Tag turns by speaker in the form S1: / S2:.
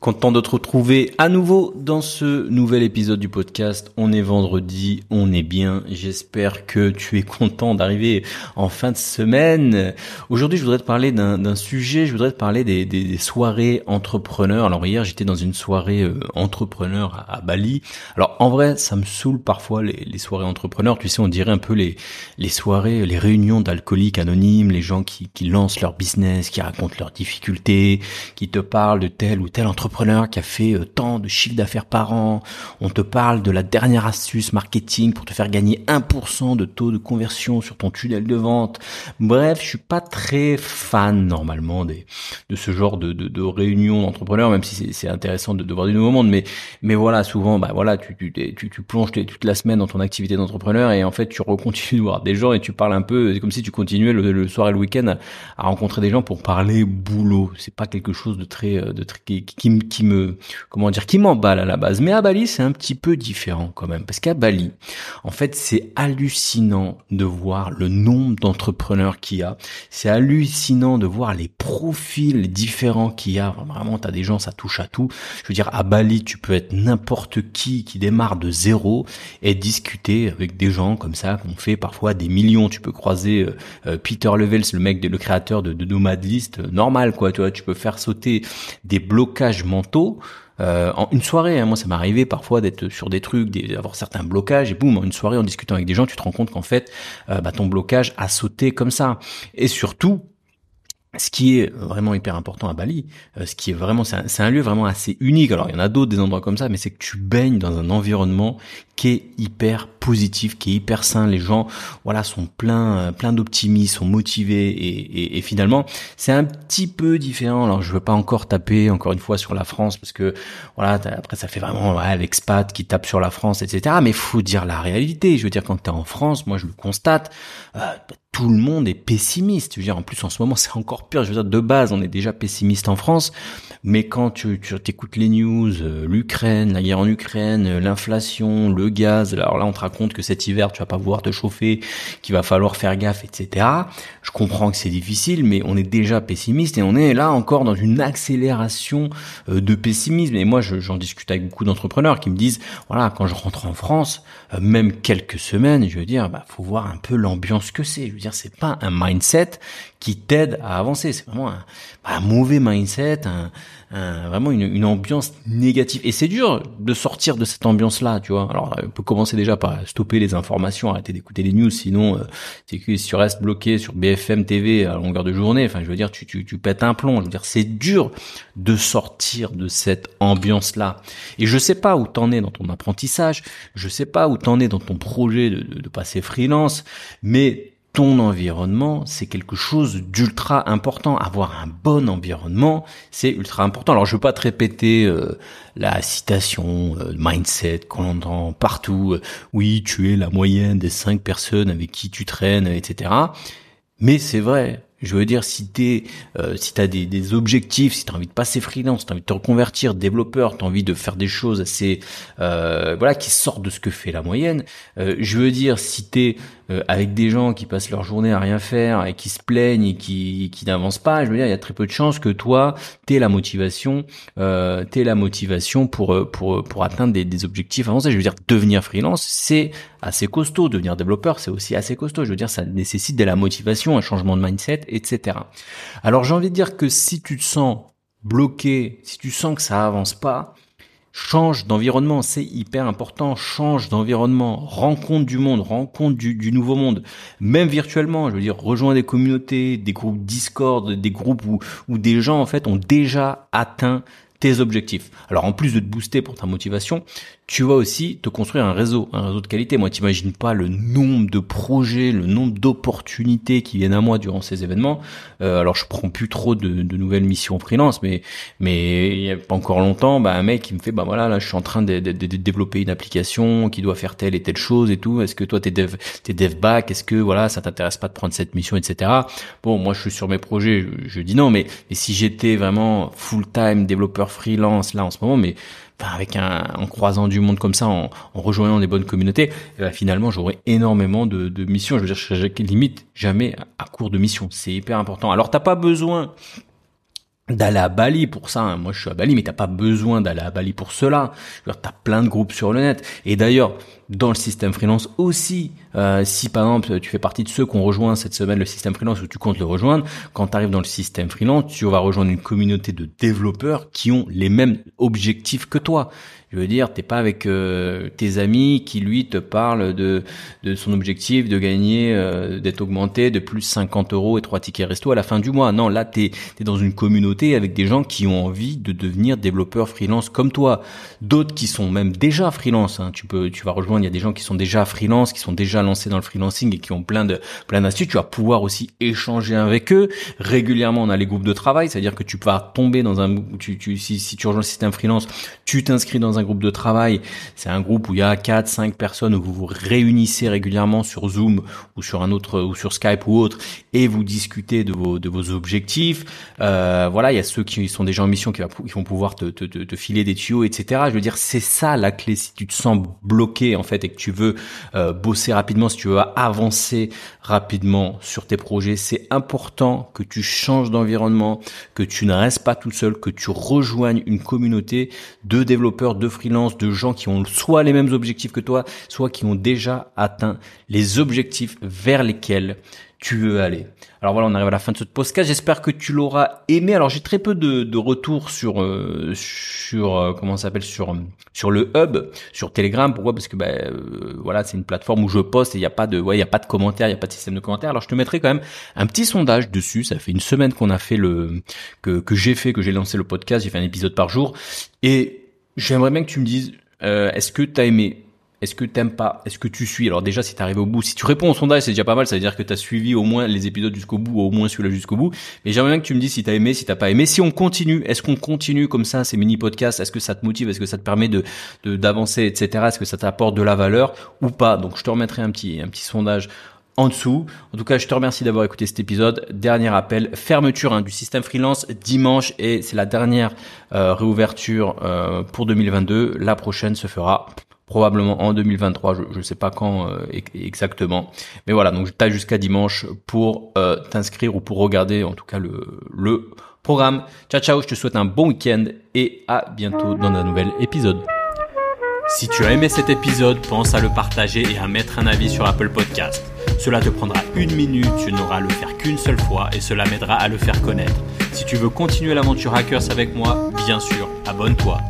S1: Content de te retrouver à nouveau dans ce nouvel épisode du podcast. On est vendredi, on est bien. J'espère que tu es content d'arriver en fin de semaine. Aujourd'hui, je voudrais te parler d'un sujet. Je voudrais te parler des, soirées entrepreneurs. Alors hier, j'étais dans une soirée euh, entrepreneur à, Bali. Alors en vrai, ça me saoule parfois les, soirées entrepreneurs. Tu sais, on dirait un peu les, soirées, les réunions d'alcooliques anonymes, les gens qui, qui lancent leur business, qui racontent leurs difficultés, qui te parlent de tel ou tel entrepreneur entrepreneur qui a fait euh, tant de chiffre d'affaires par an. On te parle de la dernière astuce marketing pour te faire gagner 1% de taux de conversion sur ton tunnel de vente. Bref, je suis pas très fan normalement des, de ce genre de, de, de réunions d'entrepreneurs, même si c'est intéressant de, de, voir du nouveau monde. Mais, mais voilà, souvent, bah voilà, tu, tu, tu, plonges toute la semaine dans ton activité d'entrepreneur et en fait, tu recontinues de voir des gens et tu parles un peu. C'est comme si tu continuais le, soir et le week-end à, rencontrer des gens pour parler boulot. C'est pas quelque chose de très, de très qui, qui qui me, comment dire, qui m'emballe à la base. Mais à Bali, c'est un petit peu différent quand même, parce qu'à Bali, en fait, c'est hallucinant de voir le nombre d'entrepreneurs qu'il y a. C'est hallucinant de voir les profils différents qu'il y a. Vraiment, t'as des gens, ça touche à tout. Je veux dire, à Bali, tu peux être n'importe qui qui démarre de zéro et discuter avec des gens comme ça qu'on fait parfois des millions. Tu peux croiser euh, euh, Peter Levels, le mec, le créateur de, de Nomad List, euh, normal quoi. Tu vois, tu peux faire sauter des blocages mentaux. Euh, en une soirée, hein, moi ça m'est arrivé parfois d'être sur des trucs, d'avoir certains blocages et boum, en une soirée en discutant avec des gens, tu te rends compte qu'en fait, euh, bah, ton blocage a sauté comme ça. Et surtout, ce qui est vraiment hyper important à Bali, euh, ce qui est vraiment, c'est un, lieu vraiment assez unique. Alors il y en a d'autres des endroits comme ça, mais c'est que tu baignes dans un environnement qui est hyper positif, qui est hyper sain. Les gens, voilà, sont pleins, euh, plein d'optimisme, sont motivés et, et, finalement, c'est un petit peu différent. Alors je veux pas encore taper encore une fois sur la France parce que voilà, après ça fait vraiment ouais, l'expat qui tape sur la France, etc. Mais faut dire la réalité. Je veux dire quand t'es en France, moi je le constate. Euh, tout le monde est pessimiste. Je veux dire, en plus, en ce moment, c'est encore pire. Je veux dire, de base, on est déjà pessimiste en France. Mais quand tu, tu écoutes les news, euh, l'Ukraine, la guerre en Ukraine, euh, l'inflation, le gaz, alors là, on te raconte que cet hiver, tu vas pas pouvoir te chauffer, qu'il va falloir faire gaffe, etc. Je comprends que c'est difficile, mais on est déjà pessimiste et on est là encore dans une accélération euh, de pessimisme. Et moi, j'en discute avec beaucoup d'entrepreneurs qui me disent, voilà, quand je rentre en France, même quelques semaines, je veux dire, bah, faut voir un peu l'ambiance que c'est. Je veux dire, c'est pas un mindset qui t'aide à avancer. C'est vraiment un, un, mauvais mindset, un, vraiment une, une, ambiance négative. Et c'est dur de sortir de cette ambiance-là, tu vois. Alors, on peut commencer déjà par stopper les informations, arrêter d'écouter les news, sinon, euh, si tu restes bloqué sur BFM TV à longueur de journée, enfin, je veux dire, tu, tu, tu pètes un plomb. Je veux dire, c'est dur de sortir de cette ambiance-là. Et je sais pas où t'en es dans ton apprentissage, je sais pas où t'en es dans ton projet de, de, de passer freelance, mais ton environnement, c'est quelque chose d'ultra important. Avoir un bon environnement, c'est ultra important. Alors je veux pas te répéter euh, la citation euh, mindset qu'on entend partout. Euh, oui, tu es la moyenne des cinq personnes avec qui tu traînes, etc. Mais c'est vrai. Je veux dire, si t'es, euh, si t'as des, des objectifs, si t'as envie de passer freelance, t'as envie de te reconvertir, développeur, t'as envie de faire des choses assez, euh, voilà, qui sortent de ce que fait la moyenne. Euh, je veux dire, si t'es euh, avec des gens qui passent leur journée à rien faire et qui se plaignent et qui, qui n'avancent pas, je veux dire, il y a très peu de chances que toi, t'aies la motivation, euh, t'aies la motivation pour euh, pour pour atteindre des, des objectifs avancés. Je veux dire, devenir freelance, c'est assez costaud. Devenir développeur, c'est aussi assez costaud. Je veux dire, ça nécessite de la motivation, un changement de mindset etc. Alors j'ai envie de dire que si tu te sens bloqué, si tu sens que ça avance pas, change d'environnement, c'est hyper important, change d'environnement, rencontre du monde, rencontre du, nouveau monde, même virtuellement, je veux dire, rejoins des communautés, des groupes Discord, des groupes où, où des gens en fait ont déjà atteint tes objectifs. Alors en plus de te booster pour ta motivation, tu vas aussi te construire un réseau, un réseau de qualité. Moi, t'imagines pas le nombre de projets, le nombre d'opportunités qui viennent à moi durant ces événements. Euh, alors, je prends plus trop de, de, nouvelles missions freelance, mais mais il y a pas encore longtemps, bah, un mec qui me fait, bah voilà, là, je suis en train de, de, de développer une application qui doit faire telle et telle chose et tout. Est-ce que toi, t'es dev, t'es dev back? Est-ce que voilà, ça t'intéresse pas de prendre cette mission, etc. Bon, moi, je suis sur mes projets, je, je dis non, mais, mais si j'étais vraiment full time développeur freelance là en ce moment, mais avec un, en croisant du monde comme ça, en, rejoignant des bonnes communautés, eh ben, finalement, j'aurais énormément de, missions. Je veux dire, je limite jamais à court de missions. C'est hyper important. Alors, t'as pas besoin d'aller à Bali pour ça. Hein. Moi, je suis à Bali, mais t'as pas besoin d'aller à Bali pour cela. T'as plein de groupes sur le net. Et d'ailleurs, dans le système freelance aussi, euh, si par exemple tu fais partie de ceux qui ont rejoint cette semaine le système freelance ou tu comptes le rejoindre, quand tu arrives dans le système freelance, tu vas rejoindre une communauté de développeurs qui ont les mêmes objectifs que toi. Je veux dire, t'es pas avec euh, tes amis qui lui te parlent de, de son objectif de gagner, euh, d'être augmenté de plus 50 euros et trois tickets resto à la fin du mois. Non, là t'es es dans une communauté avec des gens qui ont envie de devenir développeurs freelance comme toi. D'autres qui sont même déjà freelance. Hein. Tu peux, tu vas rejoindre. Il y a des gens qui sont déjà freelance, qui sont déjà lancés dans le freelancing et qui ont plein de plein d'astuces. Tu vas pouvoir aussi échanger avec eux régulièrement. On a les groupes de travail, c'est-à-dire que tu vas tomber dans un, tu, tu si, si tu rejoins le système freelance, tu t'inscris dans un groupe de travail, c'est un groupe où il y a 4 5 personnes où vous vous réunissez régulièrement sur Zoom ou sur un autre ou sur Skype ou autre et vous discutez de vos de vos objectifs. Euh, voilà, il y a ceux qui sont déjà en mission qui, vont pouvoir te, filer des tuyaux, etc. Je veux dire, c'est ça la clé. Si tu te sens bloqué en fait et que tu veux euh, bosser rapidement, si tu veux avancer rapidement sur tes projets, c'est important que tu changes d'environnement, que tu ne restes pas tout seul, que tu rejoignes une communauté de développeurs, de freelance, de gens qui ont soit les mêmes objectifs que toi, soit qui ont déjà atteint les objectifs vers lesquels tu veux aller. Alors voilà, on arrive à la fin de ce podcast. J'espère que tu l'auras aimé. Alors j'ai très peu de, de retours sur euh, sur euh, comment s'appelle sur sur le hub, sur Telegram. Pourquoi? Parce que ben euh, voilà, c'est une plateforme où je poste et il y a pas de ouais, il y a pas de commentaires, il y a pas de système de commentaires. Alors je te mettrai quand même un petit sondage dessus. Ça fait une semaine qu'on a fait le que que j'ai fait, que j'ai lancé le podcast. J'ai fait un épisode par jour et j'aimerais bien que tu me dises est-ce que tu as aimé est-ce que t'aimes pas Est-ce que tu suis? Alors déjà, si tu arrives au bout, si tu réponds au sondage, c'est déjà pas mal. Ça veut dire que tu as suivi au moins les épisodes jusqu'au bout, ou au moins celui-là jusqu'au bout. Mais j'aimerais bien que tu me dises si t'as aimé, si t'as pas aimé. Si on continue, est-ce qu'on continue comme ça ces mini podcasts? Est-ce que ça te motive? Est-ce que ça te permet de d'avancer, etc. Est-ce que ça t'apporte de la valeur ou pas? Donc je te remettrai un petit un petit sondage en dessous. En tout cas, je te remercie d'avoir écouté cet épisode. Dernier appel, fermeture hein, du système freelance dimanche et c'est la dernière euh, réouverture euh, pour 2022. La prochaine se fera probablement en 2023, je ne sais pas quand euh, exactement. Mais voilà, donc tu as jusqu'à dimanche pour euh, t'inscrire ou pour regarder en tout cas le, le programme. Ciao ciao, je te souhaite un bon week-end et à bientôt dans un nouvel épisode. Si tu as aimé cet épisode, pense à le partager et à mettre un avis sur Apple Podcast. Cela te prendra une minute, tu n'auras à le faire qu'une seule fois et cela m'aidera à le faire connaître. Si tu veux continuer l'aventure Hackers avec moi, bien sûr, abonne-toi